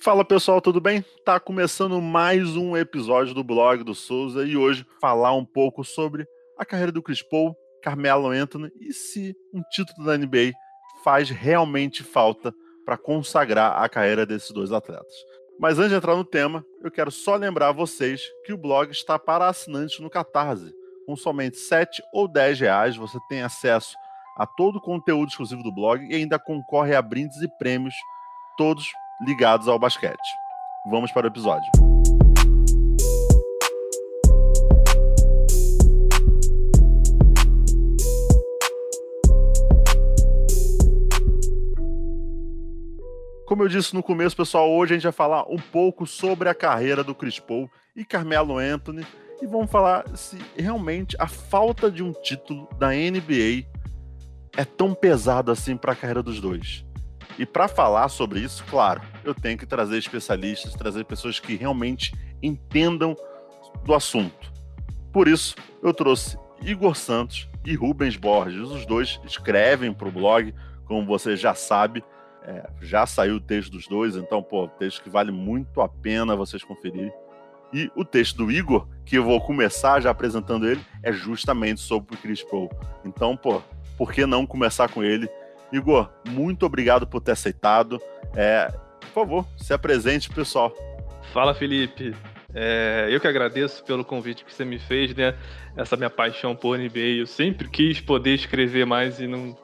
Fala pessoal, tudo bem? Tá começando mais um episódio do blog do Souza e hoje falar um pouco sobre a carreira do Chris Paul, Carmelo Anthony e se um título da NBA faz realmente falta para consagrar a carreira desses dois atletas. Mas antes de entrar no tema, eu quero só lembrar vocês que o blog está para assinantes no Catarse. Com somente 7 ou 10 reais você tem acesso a todo o conteúdo exclusivo do blog e ainda concorre a brindes e prêmios, todos ligados ao basquete. Vamos para o episódio. Como eu disse no começo, pessoal, hoje a gente vai falar um pouco sobre a carreira do Chris Paul e Carmelo Anthony e vamos falar se realmente a falta de um título da NBA é tão pesado assim para a carreira dos dois. E para falar sobre isso, claro, eu tenho que trazer especialistas, trazer pessoas que realmente entendam do assunto. Por isso, eu trouxe Igor Santos e Rubens Borges. Os dois escrevem para o blog, como você já sabe. É, já saiu o texto dos dois, então, pô, texto que vale muito a pena vocês conferirem. E o texto do Igor, que eu vou começar já apresentando ele, é justamente sobre o Chris Paul. Então, pô, por que não começar com ele? Igor, muito obrigado por ter aceitado. É, por favor, se apresente, pessoal. Fala, Felipe. É, eu que agradeço pelo convite que você me fez, né? Essa minha paixão por NBA. Eu sempre quis poder escrever mais e não,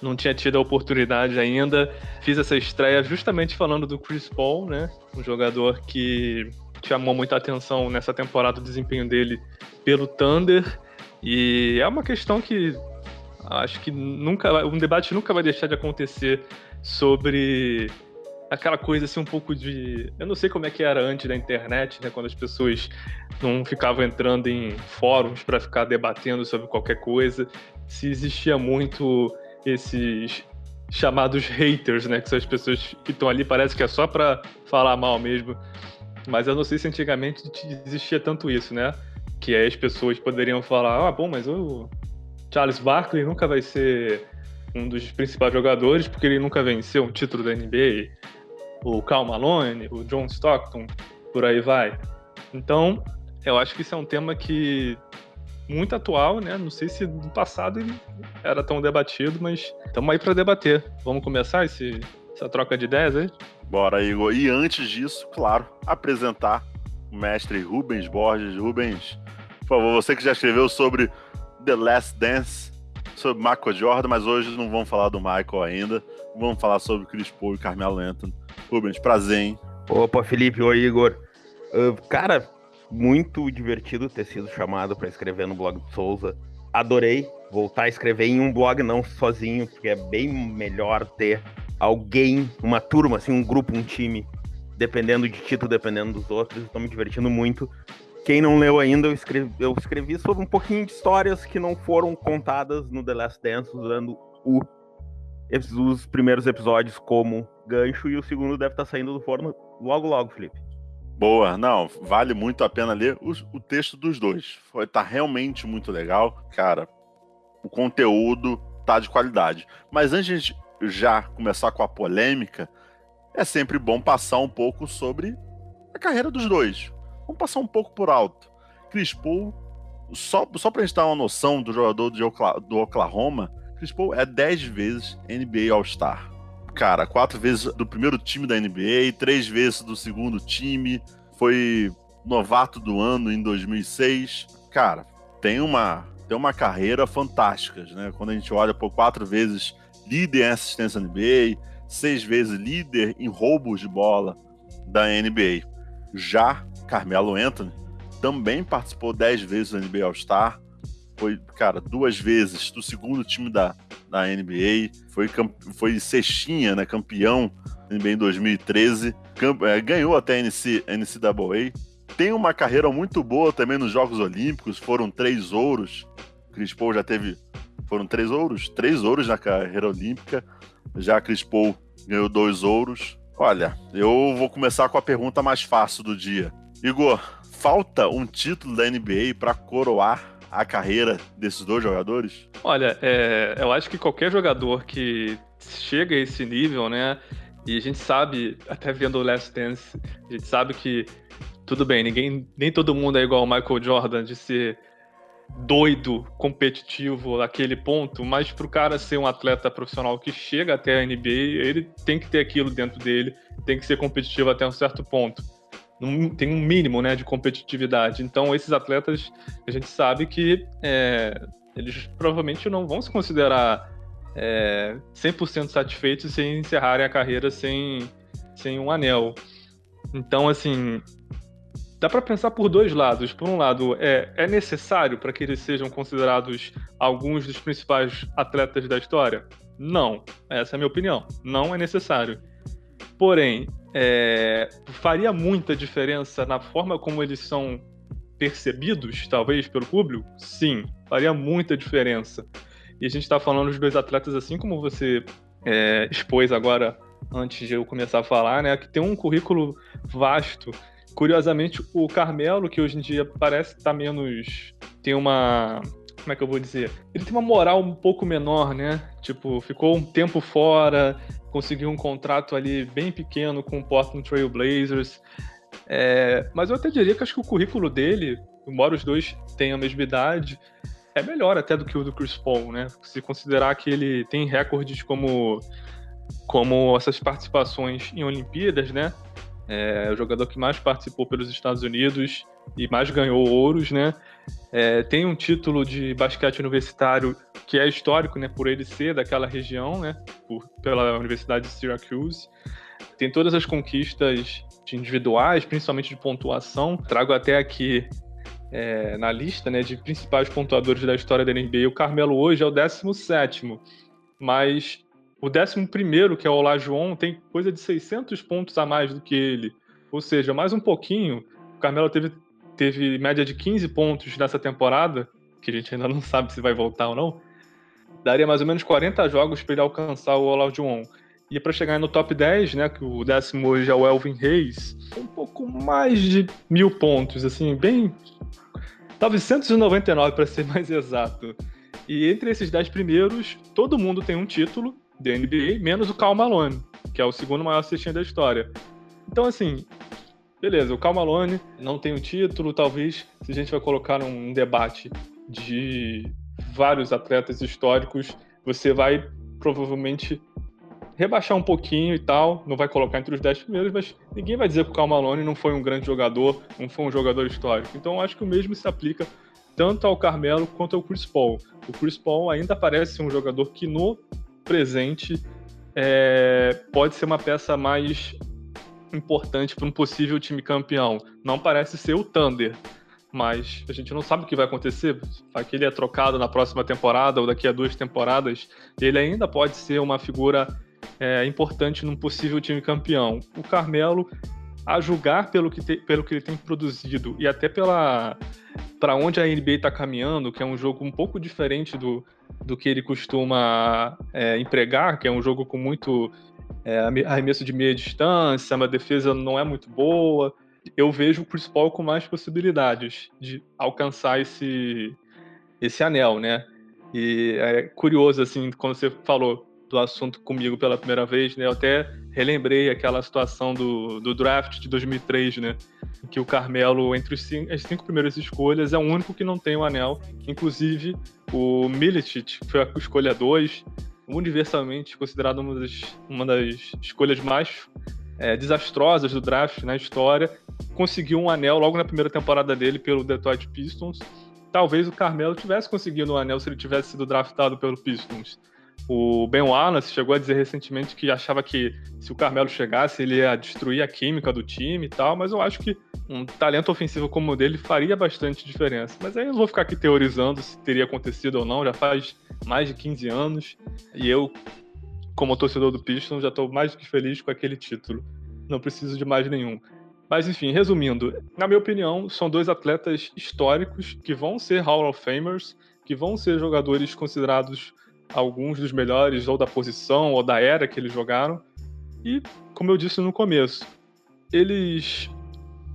não tinha tido a oportunidade ainda. Fiz essa estreia justamente falando do Chris Paul, né? Um jogador que chamou muita atenção nessa temporada o desempenho dele pelo Thunder. E é uma questão que acho que nunca um debate nunca vai deixar de acontecer sobre aquela coisa assim um pouco de eu não sei como é que era antes da internet né quando as pessoas não ficavam entrando em fóruns para ficar debatendo sobre qualquer coisa se existia muito esses chamados haters, né? Que são as pessoas que estão ali, parece que é só para falar mal mesmo. Mas eu não sei se antigamente existia tanto isso, né? Que aí as pessoas poderiam falar, ah, bom, mas o Charles Barkley nunca vai ser um dos principais jogadores porque ele nunca venceu um título da NBA. O Cal Malone, o John Stockton, por aí vai. Então, eu acho que isso é um tema que muito atual, né? Não sei se no passado ele era tão debatido, mas estamos aí para debater. Vamos começar esse, essa troca de ideias aí? Bora, Igor. E antes disso, claro, apresentar o mestre Rubens Borges. Rubens, por favor, você que já escreveu sobre The Last Dance, sobre Michael Jordan, mas hoje não vamos falar do Michael ainda. Vamos falar sobre Chris Paul e Carmelo Anthony. Rubens, prazer, hein? Opa, Felipe. Oi, Igor. Uh, cara, muito divertido ter sido chamado para escrever no blog do Souza. Adorei voltar a escrever em um blog, não sozinho, porque é bem melhor ter alguém, uma turma, assim, um grupo, um time, dependendo de título, dependendo dos outros. Estou me divertindo muito. Quem não leu ainda, eu escrevi, eu escrevi sobre um pouquinho de histórias que não foram contadas no The Last Dance, usando o, os primeiros episódios como gancho, e o segundo deve estar saindo do forno logo, logo, Felipe. Boa, não, vale muito a pena ler o, o texto dos dois. Foi, tá realmente muito legal. Cara, o conteúdo tá de qualidade. Mas antes de já começar com a polêmica, é sempre bom passar um pouco sobre a carreira dos dois. Vamos passar um pouco por alto. Chris Paul, só, só pra gente dar uma noção do jogador do Oklahoma, Chris Paul é 10 vezes NBA All-Star cara, quatro vezes do primeiro time da NBA, três vezes do segundo time, foi novato do ano em 2006. Cara, tem uma, tem uma carreira fantástica, né? Quando a gente olha por quatro vezes líder em assistência NBA, seis vezes líder em roubos de bola da NBA. Já Carmelo Anthony também participou dez vezes da NBA All-Star, foi, cara, duas vezes do segundo time da, da NBA, foi, foi cestinha, né, campeão NBA em 2013, camp, é, ganhou até a NC, NCAA, tem uma carreira muito boa também nos Jogos Olímpicos, foram três ouros, Chris Paul já teve, foram três ouros? Três ouros na carreira olímpica, já Chris Paul ganhou dois ouros. Olha, eu vou começar com a pergunta mais fácil do dia. Igor, falta um título da NBA para coroar a carreira desses dois jogadores? Olha, é, eu acho que qualquer jogador que chega a esse nível, né? E a gente sabe, até vendo o Last Dance, a gente sabe que tudo bem, ninguém, nem todo mundo é igual ao Michael Jordan de ser doido, competitivo naquele ponto, mas para o cara ser um atleta profissional que chega até a NBA, ele tem que ter aquilo dentro dele, tem que ser competitivo até um certo ponto. Tem um mínimo né, de competitividade. Então, esses atletas, a gente sabe que é, eles provavelmente não vão se considerar é, 100% satisfeitos sem encerrarem a carreira sem, sem um anel. Então, assim, dá para pensar por dois lados. Por um lado, é, é necessário para que eles sejam considerados alguns dos principais atletas da história? Não. Essa é a minha opinião. Não é necessário. Porém, é, faria muita diferença na forma como eles são percebidos, talvez, pelo público? Sim, faria muita diferença. E a gente está falando dos dois atletas, assim como você é, expôs agora, antes de eu começar a falar, né? Que tem um currículo vasto Curiosamente, o Carmelo, que hoje em dia parece estar tá menos. tem uma. Como é que eu vou dizer? Ele tem uma moral um pouco menor, né? Tipo, ficou um tempo fora, conseguiu um contrato ali bem pequeno com o Portland Trail Blazers. É, mas eu até diria que acho que o currículo dele, embora os dois tenham a mesma idade, é melhor até do que o do Chris Paul, né? Se considerar que ele tem recordes como, como essas participações em Olimpíadas, né? É o jogador que mais participou pelos Estados Unidos e mais ganhou ouros, né? É, tem um título de basquete universitário que é histórico, né? Por ele ser daquela região, né? Por, pela Universidade de Syracuse. Tem todas as conquistas individuais, principalmente de pontuação. Trago até aqui é, na lista né, de principais pontuadores da história da NBA. O Carmelo hoje é o 17, mas o décimo primeiro, que é o Olajuwon, tem coisa de 600 pontos a mais do que ele. Ou seja, mais um pouquinho. O Carmelo teve, teve média de 15 pontos nessa temporada, que a gente ainda não sabe se vai voltar ou não. Daria mais ou menos 40 jogos para ele alcançar o Olajuwon. E para chegar no top 10, né, que o décimo hoje é o Elvin Reis, um pouco mais de mil pontos, assim, bem... 999 para ser mais exato. E entre esses 10 primeiros, todo mundo tem um título, da NBA, menos o Cal Malone, que é o segundo maior assistente da história. Então, assim, beleza, o Cal Malone não tem o um título, talvez, se a gente vai colocar num debate de vários atletas históricos, você vai provavelmente rebaixar um pouquinho e tal, não vai colocar entre os 10 primeiros, mas ninguém vai dizer que o Cal Malone não foi um grande jogador, não foi um jogador histórico. Então, acho que o mesmo se aplica tanto ao Carmelo quanto ao Chris Paul. O Chris Paul ainda parece um jogador que no presente é, pode ser uma peça mais importante para um possível time campeão. Não parece ser o Thunder, mas a gente não sabe o que vai acontecer. Vai que ele é trocado na próxima temporada ou daqui a duas temporadas, ele ainda pode ser uma figura é, importante num possível time campeão. O Carmelo, a julgar pelo que, te, pelo que ele tem produzido e até pela para onde a NBA está caminhando, que é um jogo um pouco diferente do, do que ele costuma é, empregar, que é um jogo com muito é, arremesso de meia distância, uma defesa não é muito boa. Eu vejo o Chris Paul com mais possibilidades de alcançar esse, esse anel, né? E é curioso, assim, quando você falou do assunto comigo pela primeira vez, né? Eu até relembrei aquela situação do, do draft de 2003, né? Que o Carmelo, entre cinco, as cinco primeiras escolhas, é o único que não tem o anel. Inclusive, o Milicic, que foi a escolha 2, universalmente considerado uma das, uma das escolhas mais é, desastrosas do draft na história, conseguiu um anel logo na primeira temporada dele pelo Detroit Pistons. Talvez o Carmelo tivesse conseguido um anel se ele tivesse sido draftado pelo Pistons. O Ben Wallace chegou a dizer recentemente que achava que se o Carmelo chegasse, ele ia destruir a química do time e tal, mas eu acho que um talento ofensivo como o dele faria bastante diferença. Mas aí eu vou ficar aqui teorizando se teria acontecido ou não, já faz mais de 15 anos, e eu, como torcedor do Pistons, já estou mais do que feliz com aquele título. Não preciso de mais nenhum. Mas enfim, resumindo, na minha opinião, são dois atletas históricos que vão ser Hall of Famers, que vão ser jogadores considerados alguns dos melhores ou da posição ou da era que eles jogaram. E, como eu disse no começo, eles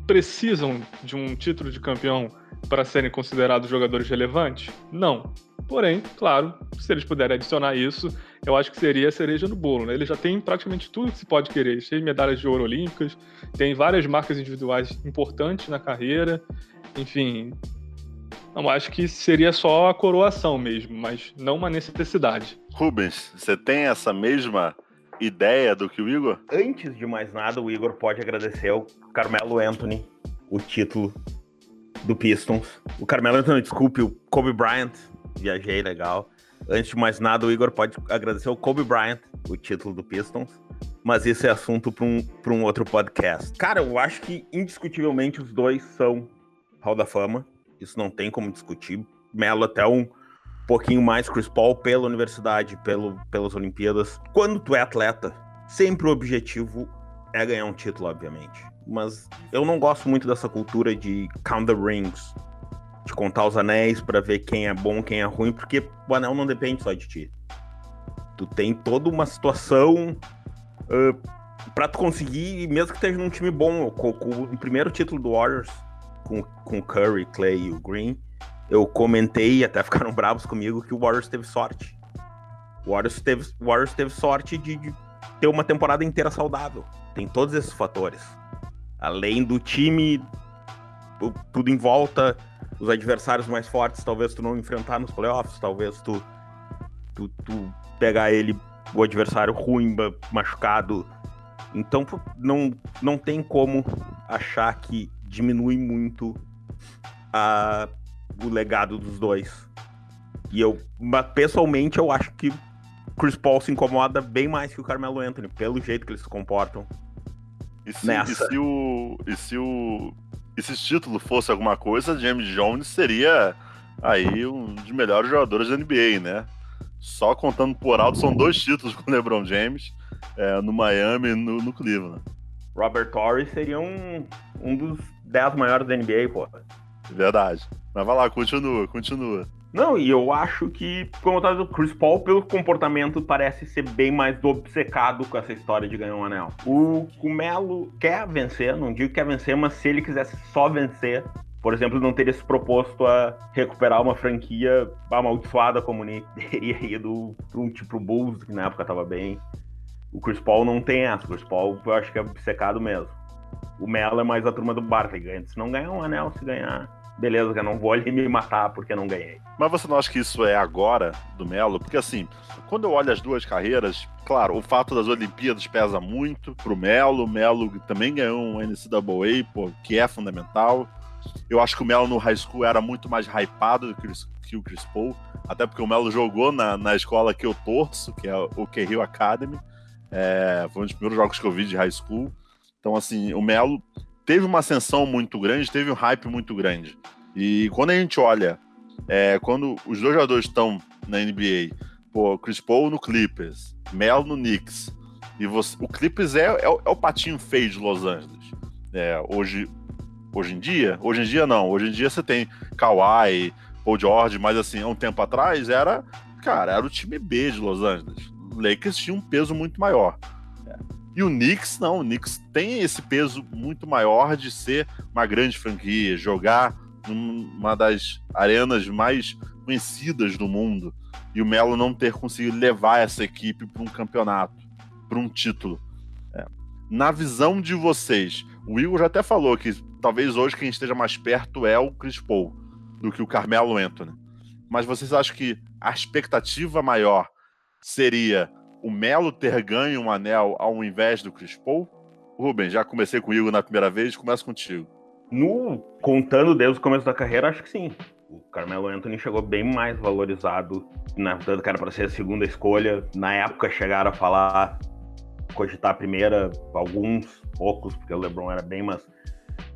precisam de um título de campeão para serem considerados jogadores relevantes? Não. Porém, claro, se eles puderem adicionar isso, eu acho que seria a cereja no bolo. Né? Ele já tem praticamente tudo que se pode querer. Tem medalhas de ouro olímpicas, tem várias marcas individuais importantes na carreira. Enfim, não acho que seria só a coroação mesmo, mas não uma necessidade. Rubens, você tem essa mesma ideia do que o Igor? Antes de mais nada, o Igor pode agradecer ao Carmelo Anthony o título do Pistons. O Carmelo Anthony, desculpe, o Kobe Bryant, viajei legal. Antes de mais nada, o Igor pode agradecer ao Kobe Bryant o título do Pistons. Mas isso é assunto para um, um outro podcast. Cara, eu acho que indiscutivelmente os dois são Hall da Fama. Isso não tem como discutir. Melo até um pouquinho mais Chris Paul pela universidade, pelo, pelas Olimpíadas. Quando tu é atleta, sempre o objetivo é ganhar um título, obviamente. Mas eu não gosto muito dessa cultura de count the rings, de contar os anéis para ver quem é bom, quem é ruim, porque o anel não depende só de ti. Tu tem toda uma situação uh, para tu conseguir, mesmo que esteja num time bom, com, com o primeiro título do Warriors, com, com Curry, Clay e o Green, eu comentei, e até ficaram bravos comigo, que o Warriors teve sorte. O Warriors teve, o Warriors teve sorte de, de ter uma temporada inteira saudável. Tem todos esses fatores. Além do time, tudo em volta, os adversários mais fortes, talvez tu não enfrentar nos playoffs, talvez tu, tu, tu pegar ele, o adversário ruim, machucado. Então não, não tem como achar que diminui muito a, o legado dos dois. E eu, pessoalmente, eu acho que Chris Paul se incomoda bem mais que o Carmelo Anthony, pelo jeito que eles se comportam. E se. E se o. E se o. E se esse título fosse alguma coisa, James Jones seria aí um dos melhores jogadores da NBA, né? Só contando por alto, são dois títulos com o LeBron James é, no Miami e no, no Cleveland. Robert Torrey seria um, um dos 10 maiores da NBA, pô. Verdade. Mas vai lá, continua, continua. Não, e eu acho que, como eu tava dizendo, Chris Paul, pelo comportamento, parece ser bem mais obcecado com essa história de ganhar um anel. O, o Melo quer vencer, não digo que quer vencer, mas se ele quisesse só vencer, por exemplo, não teria se proposto a recuperar uma franquia amaldiçoada como o Nick. Teria ido para um tipo Bulls, que na época tava bem. O Chris Paul não tem essa. O Chris Paul eu acho que é obcecado mesmo. O Melo é mais a turma do Barkley. Ganha. Se não ganhar um anel, se ganhar, beleza, eu não vou ali me matar porque não ganhei. Mas você não acha que isso é agora do Melo? Porque assim, quando eu olho as duas carreiras, claro, o fato das Olimpíadas pesa muito pro Melo. O Melo também ganhou um NCAA, pô, que é fundamental. Eu acho que o Melo no high school era muito mais hypado do que, que o Chris Paul, até porque o Melo jogou na, na escola que eu torço, que é o K-Hill Academy. É, foi um dos primeiros jogos que eu vi de high school. Então, assim, o Melo teve uma ascensão muito grande, teve um hype muito grande. E quando a gente olha, é, quando os dois jogadores estão na NBA, pô, Chris Paul no Clippers, Melo no Knicks, e você, o Clippers é, é, é o patinho feio de Los Angeles. É, hoje, hoje em dia, hoje em dia não, hoje em dia você tem Kawhi, Paul George, mas assim, há um tempo atrás era, cara, era o time B de Los Angeles. O Lakers tinha um peso muito maior. E o Knicks, não, o Knicks tem esse peso muito maior de ser uma grande franquia, jogar numa das arenas mais conhecidas do mundo. E o Melo não ter conseguido levar essa equipe para um campeonato, para um título. É. Na visão de vocês, o Igor já até falou que talvez hoje quem esteja mais perto é o Chris Paul do que o Carmelo Anthony. Mas vocês acham que a expectativa maior seria o Melo ter ganho um anel ao invés do Chris Paul? Rubens, já comecei com o Igor na primeira vez, começo contigo. No contando desde o começo da carreira, acho que sim. O Carmelo Anthony chegou bem mais valorizado, na verdade, cara, para ser a segunda escolha. Na época chegaram a falar cogitar a primeira, alguns, poucos, porque o LeBron era bem, mas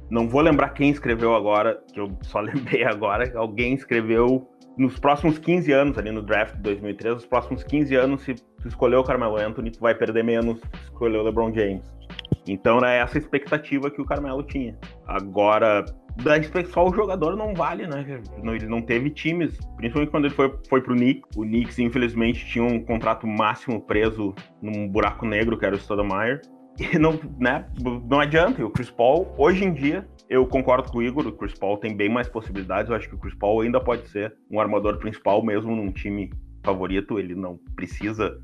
não vou lembrar quem escreveu agora, que eu só lembrei agora, alguém escreveu nos próximos 15 anos, ali no draft de 2003, nos próximos 15 anos, se tu escolher o Carmelo Anthony, tu vai perder menos se escolher o LeBron James. Então era essa expectativa que o Carmelo tinha. Agora, só o jogador não vale, né? Ele não teve times, principalmente quando ele foi, foi pro Knicks. O Knicks, infelizmente, tinha um contrato máximo preso num buraco negro, que era o Stoudemire. E não, né, não adianta. O Chris Paul, hoje em dia, eu concordo com o Igor, o Chris Paul tem bem mais possibilidades. Eu acho que o Chris Paul ainda pode ser um armador principal, mesmo num time favorito. Ele não precisa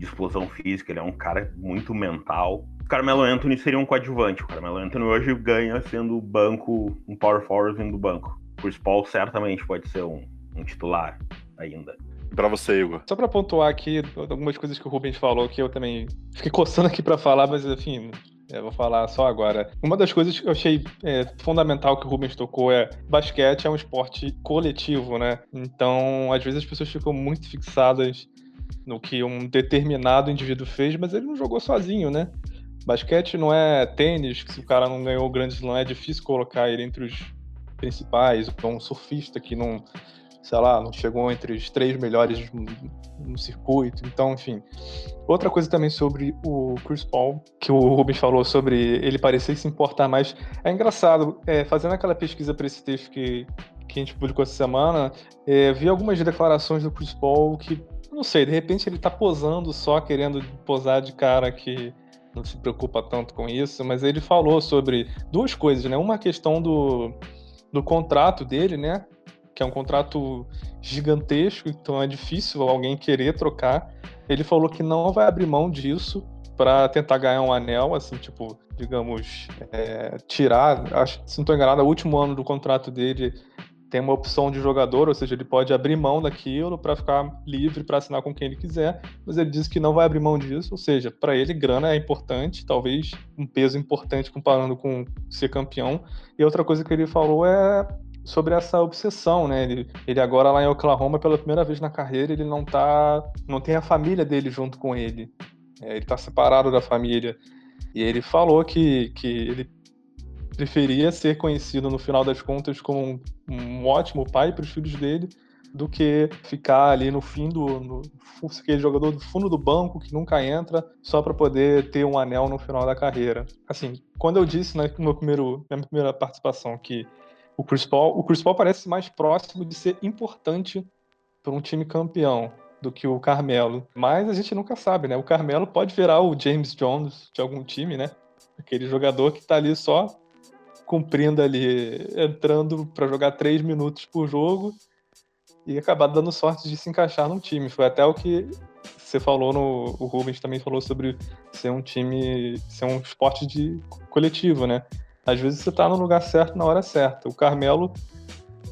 de explosão física, ele é um cara muito mental. O Carmelo Anthony seria um coadjuvante. O Carmelo Anthony hoje ganha sendo banco, um power forward vindo do banco. O Chris Paul certamente pode ser um, um titular ainda. Para você, Igor. Só para pontuar aqui algumas coisas que o Rubens falou que eu também fiquei coçando aqui para falar, mas enfim, eu vou falar só agora. Uma das coisas que eu achei é, fundamental que o Rubens tocou é basquete é um esporte coletivo, né? Então, às vezes as pessoas ficam muito fixadas no que um determinado indivíduo fez, mas ele não jogou sozinho, né? Basquete não é tênis, que se o cara não ganhou o grande slam é difícil colocar ele entre os principais, um surfista que não sei lá, não chegou entre os três melhores no circuito. Então, enfim. Outra coisa também sobre o Chris Paul, que o Rubens falou sobre ele parecer se importar mais. É engraçado, é, fazendo aquela pesquisa para esse texto que, que a gente publicou essa semana, é, vi algumas declarações do Chris Paul que, não sei, de repente ele tá posando só, querendo posar de cara que não se preocupa tanto com isso, mas ele falou sobre duas coisas, né? Uma questão do, do contrato dele, né? que é um contrato gigantesco, então é difícil alguém querer trocar. Ele falou que não vai abrir mão disso para tentar ganhar um anel, assim, tipo, digamos, é, tirar. Acho, se não estou enganado, o último ano do contrato dele tem uma opção de jogador, ou seja, ele pode abrir mão daquilo para ficar livre para assinar com quem ele quiser, mas ele disse que não vai abrir mão disso, ou seja, para ele grana é importante, talvez um peso importante comparando com ser campeão. E outra coisa que ele falou é sobre essa obsessão, né? Ele, ele agora lá em Oklahoma, pela primeira vez na carreira, ele não tá. não tem a família dele junto com ele. É, ele tá separado da família. E ele falou que, que ele preferia ser conhecido no final das contas como um, um ótimo pai para os filhos dele do que ficar ali no fim do no, aquele jogador do fundo do banco que nunca entra só para poder ter um anel no final da carreira. Assim, quando eu disse no meu primeiro, na minha primeira participação que o Chris Paul, o Chris Paul parece mais próximo de ser importante para um time campeão do que o Carmelo. Mas a gente nunca sabe, né? O Carmelo pode virar o James Jones de algum time, né? Aquele jogador que está ali só cumprindo ali, entrando para jogar três minutos por jogo e acabar dando sorte de se encaixar num time. Foi até o que você falou no. O Rubens também falou sobre ser um time, ser um esporte de coletivo, né? Às vezes você tá no lugar certo na hora certa. O Carmelo,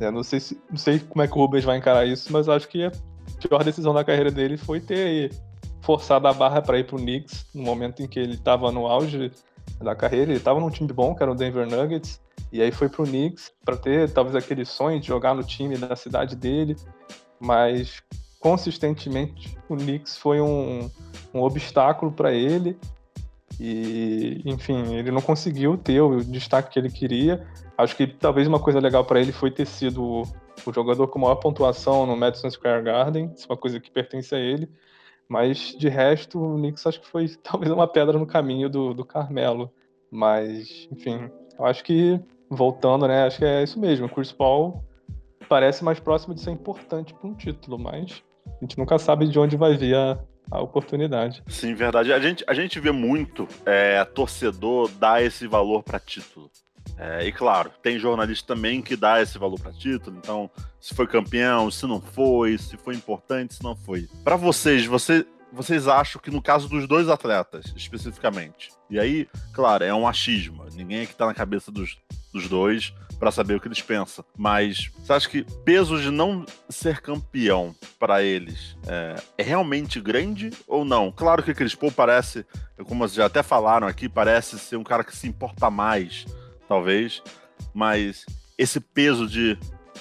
né, não, sei se, não sei como é que o Rubens vai encarar isso, mas acho que a pior decisão da carreira dele foi ter forçado a barra para ir pro Knicks no momento em que ele estava no auge da carreira. Ele estava num time bom, que era o Denver Nuggets, e aí foi pro Knicks para ter talvez aquele sonho de jogar no time da cidade dele, mas consistentemente o Knicks foi um, um obstáculo para ele e, enfim, ele não conseguiu ter o destaque que ele queria. Acho que talvez uma coisa legal para ele foi ter sido o jogador com maior pontuação no Madison Square Garden, isso é uma coisa que pertence a ele. Mas de resto, o Knicks acho que foi talvez uma pedra no caminho do, do Carmelo. Mas, enfim, eu acho que, voltando, né, acho que é isso mesmo. O Chris Paul parece mais próximo de ser importante para um título, mas a gente nunca sabe de onde vai vir a, a oportunidade. Sim, verdade. A gente, a gente vê muito é, torcedor dar esse valor para título. É, e claro, tem jornalista também que dá esse valor para título. Então, se foi campeão, se não foi, se foi importante, se não foi. Para vocês, você, vocês acham que no caso dos dois atletas, especificamente, e aí, claro, é um achismo. Ninguém aqui tá na cabeça dos, dos dois para saber o que eles pensam. Mas você acha que peso de não ser campeão para eles é, é, realmente grande ou não? Claro que o Chris Paul parece, como vocês já até falaram aqui, parece ser um cara que se importa mais, talvez. Mas esse peso de,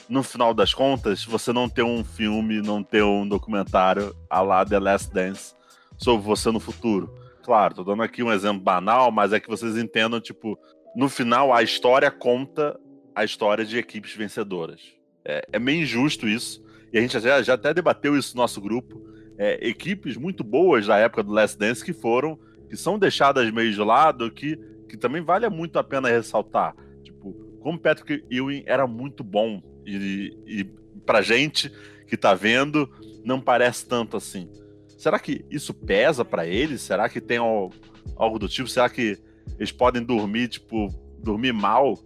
no final das contas, você não ter um filme, não ter um documentário a lá The Last Dance sobre você no futuro. Claro, tô dando aqui um exemplo banal, mas é que vocês entendam, tipo, no final a história conta a história de equipes vencedoras. É, é meio injusto isso, e a gente já, já até debateu isso no nosso grupo. É, equipes muito boas da época do Last Dance que foram, que são deixadas meio de lado, que, que também vale muito a pena ressaltar. Tipo, como Patrick Ewing era muito bom, e, e pra gente que tá vendo, não parece tanto assim. Será que isso pesa para ele? Será que tem algo do tipo? Será que eles podem dormir, tipo, dormir mal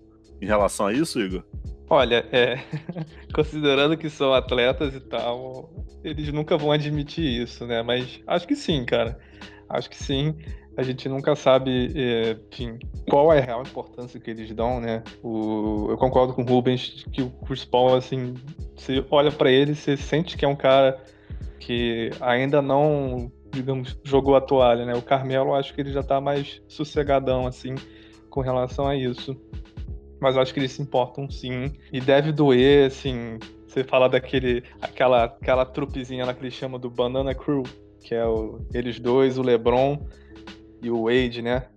em relação a isso, Igor? Olha, é, considerando que são atletas e tal, eles nunca vão admitir isso, né? Mas acho que sim, cara. Acho que sim. A gente nunca sabe, é, enfim, qual é a real importância que eles dão, né? O, eu concordo com o Rubens que o Chris Paul, assim, você olha para ele, você sente que é um cara que ainda não, digamos, jogou a toalha, né? O Carmelo, acho que ele já tá mais sossegadão, assim, com relação a isso mas eu acho que eles se importam sim. E deve doer, assim, você falar daquele, aquela, aquela trupezinha lá que eles chamam do Banana Crew, que é o, eles dois, o LeBron e o Wade, né?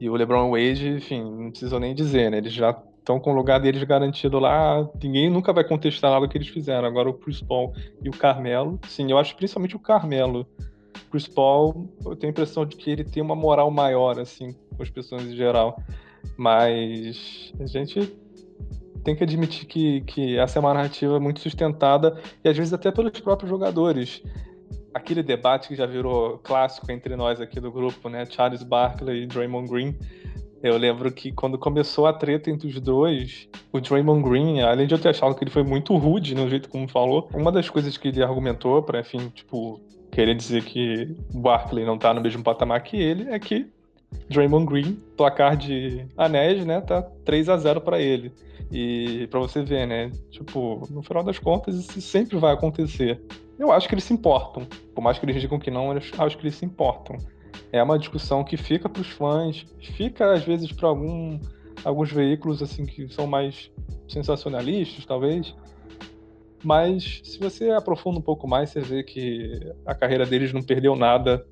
E o LeBron Wade, enfim, não preciso nem dizer, né? Eles já estão com o lugar deles garantido lá, ninguém nunca vai contestar nada que eles fizeram. Agora o Chris Paul e o Carmelo, sim, eu acho principalmente o Carmelo. O Chris Paul, eu tenho a impressão de que ele tem uma moral maior, assim, com as pessoas em geral. Mas a gente tem que admitir que, que essa é uma narrativa muito sustentada e às vezes até pelos próprios jogadores. Aquele debate que já virou clássico entre nós aqui do grupo, né? Charles Barkley e Draymond Green. Eu lembro que quando começou a treta entre os dois, o Draymond Green, além de eu ter achado que ele foi muito rude no jeito como falou, uma das coisas que ele argumentou para, enfim, tipo, querer dizer que o Barkley não tá no mesmo patamar que ele, é que Draymond Green, placar de anéis, né, tá 3 a 0 para ele. E para você ver, né, tipo, no final das contas isso sempre vai acontecer. Eu acho que eles se importam. Por mais que eles digam que não, eu acho que eles se importam. É uma discussão que fica para os fãs, fica às vezes para algum, alguns veículos assim que são mais sensacionalistas, talvez. Mas se você aprofunda um pouco mais, você vê que a carreira deles não perdeu nada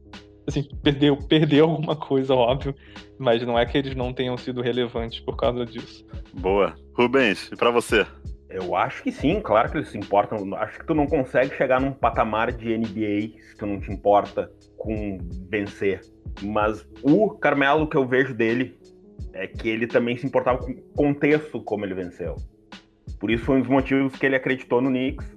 assim, perdeu, perdeu alguma coisa, óbvio, mas não é que eles não tenham sido relevantes por causa disso. Boa. Rubens, e para você? Eu acho que sim, claro que eles se importam. Acho que tu não consegue chegar num patamar de NBA se tu não te importa com vencer. Mas o Carmelo que eu vejo dele é que ele também se importava com o contexto como ele venceu. Por isso foi um dos motivos que ele acreditou no Knicks.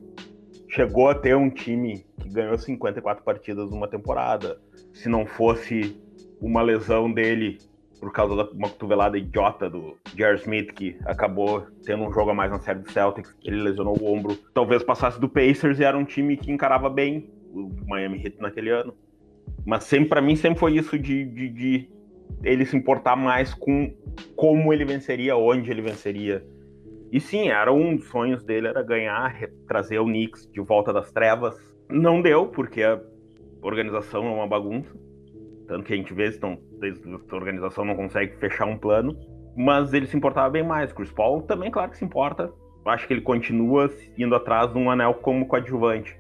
Chegou a ter um time que ganhou 54 partidas numa temporada se não fosse uma lesão dele por causa de uma cotovelada idiota do Jerry Smith, que acabou tendo um jogo a mais na série do Celtics, ele lesionou o ombro. Talvez passasse do Pacers e era um time que encarava bem o Miami Heat naquele ano. Mas sempre para mim sempre foi isso de, de, de, ele se importar mais com como ele venceria, onde ele venceria. E sim, era um dos sonhos dele era ganhar, trazer o Knicks de volta das trevas. Não deu, porque a organização é uma bagunça. Tanto que a gente vê se a organização não consegue fechar um plano. Mas ele se importava bem mais. Chris Paul também, claro que se importa. Acho que ele continua indo atrás de um anel como coadjuvante.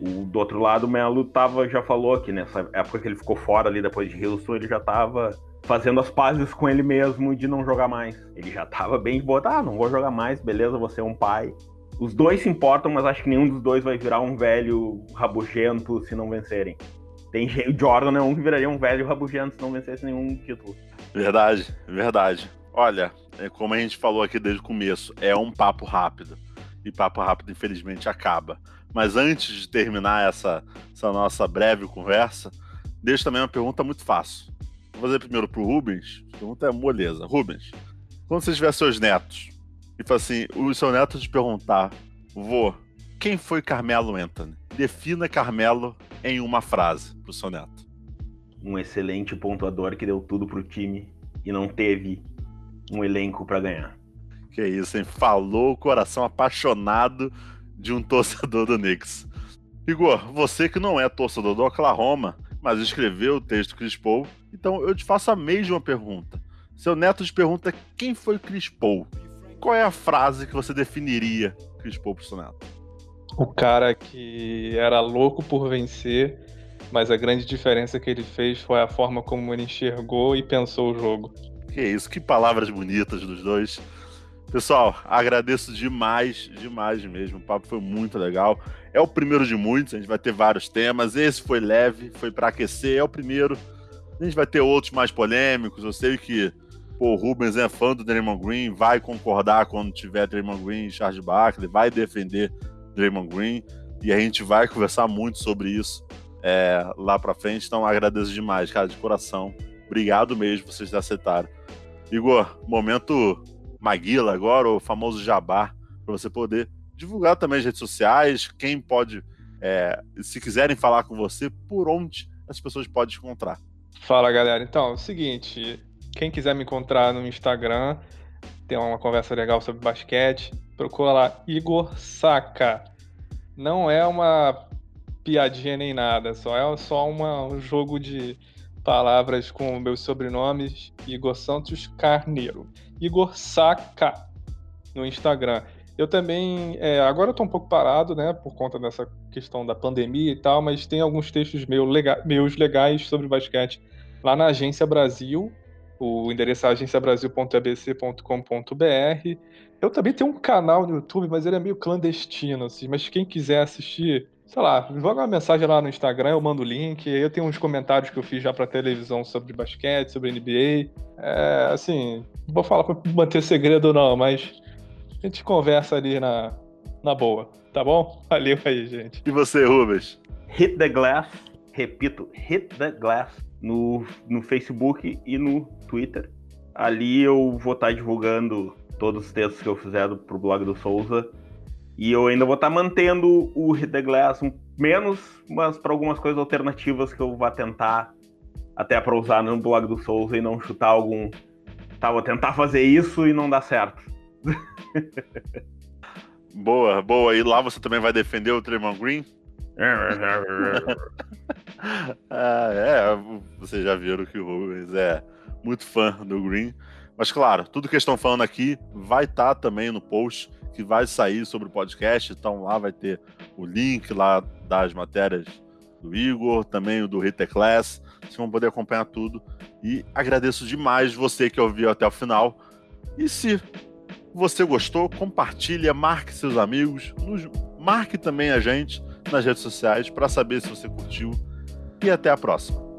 O, do outro lado, o Melo tava, já falou que nessa época que ele ficou fora ali depois de Houston, ele já tava fazendo as pazes com ele mesmo de não jogar mais. Ele já tava bem de boa, ah, não vou jogar mais, beleza, você é um pai. Os dois se importam, mas acho que nenhum dos dois vai virar um velho rabugento se não vencerem. Tem o Jordan é um que viraria um velho rabugento se não vencesse nenhum título. Verdade, verdade. Olha, é como a gente falou aqui desde o começo, é um papo rápido. E papo rápido, infelizmente, acaba. Mas antes de terminar essa, essa nossa breve conversa, deixo também uma pergunta muito fácil. Vou fazer primeiro pro Rubens. A pergunta é moleza. Rubens, quando você tiver seus netos, e assim: o seu neto te perguntar, vô, quem foi Carmelo Anthony? Defina Carmelo em uma frase pro seu neto. Um excelente pontuador que deu tudo pro time e não teve um elenco para ganhar. Que isso, hein? Falou o coração apaixonado de um torcedor do Knicks. Igor, você que não é torcedor do Oklahoma, mas escreveu o texto Chris Paul, então eu te faço a mesma pergunta. Seu neto te pergunta quem foi Chris Paul qual é a frase que você definiria Chris Paul pro Soneto? O cara que era louco por vencer, mas a grande diferença que ele fez foi a forma como ele enxergou e pensou o jogo. Que isso, que palavras bonitas dos dois. Pessoal, agradeço demais, demais mesmo. O papo foi muito legal. É o primeiro de muitos, a gente vai ter vários temas. Esse foi leve, foi para aquecer, é o primeiro. A gente vai ter outros mais polêmicos. Eu sei que pô, o Rubens é fã do Draymond Green, vai concordar quando tiver Draymond Green e Charles Barkley, vai defender Draymond Green, e a gente vai conversar muito sobre isso é, lá pra frente, então agradeço demais, cara, de coração. Obrigado mesmo vocês aceitaram. Igor, momento Maguila agora, o famoso jabá, para você poder divulgar também as redes sociais, quem pode, é, se quiserem falar com você, por onde as pessoas podem te encontrar. Fala galera, então é o seguinte, quem quiser me encontrar no Instagram, tem uma conversa legal sobre basquete, procura lá Igor Saca. Não é uma piadinha nem nada, só é só uma, um jogo de palavras com meus sobrenomes, Igor Santos Carneiro. Igor Saca no Instagram. Eu também, é, agora eu tô um pouco parado, né, por conta dessa questão da pandemia e tal, mas tem alguns textos lega meus legais sobre basquete lá na Agência Brasil, o endereço é agenciabrasil.abc.com.br. Eu também tenho um canal no YouTube, mas ele é meio clandestino, assim, mas quem quiser assistir, sei lá, joga uma mensagem lá no Instagram, eu mando o link. Eu tenho uns comentários que eu fiz já pra televisão sobre basquete, sobre NBA. É, assim, não vou falar pra manter segredo, não, mas a gente conversa ali na, na boa, tá bom? Valeu aí, gente. E você, Rubens? Hit the Glass, repito, Hit the Glass no, no Facebook e no Twitter. Ali eu vou estar divulgando todos os textos que eu fizer pro blog do Souza. E eu ainda vou estar mantendo o Hit the Glass um, menos, mas para algumas coisas alternativas que eu vou tentar até para usar no blog do Souza e não chutar algum. Tá, vou tentar fazer isso e não dá certo. boa, boa. E lá você também vai defender o Tremont Green? ah, é, vocês já viram que o Rubens é muito fã do Green. Mas claro, tudo que estão falando aqui vai estar tá também no post que vai sair sobre o podcast. Então lá vai ter o link lá das matérias do Igor, também o do Hitter Class. Vocês vão poder acompanhar tudo. E agradeço demais você que ouviu até o final. E se você gostou, compartilha, marque seus amigos, nos, marque também a gente nas redes sociais para saber se você curtiu. E até a próxima.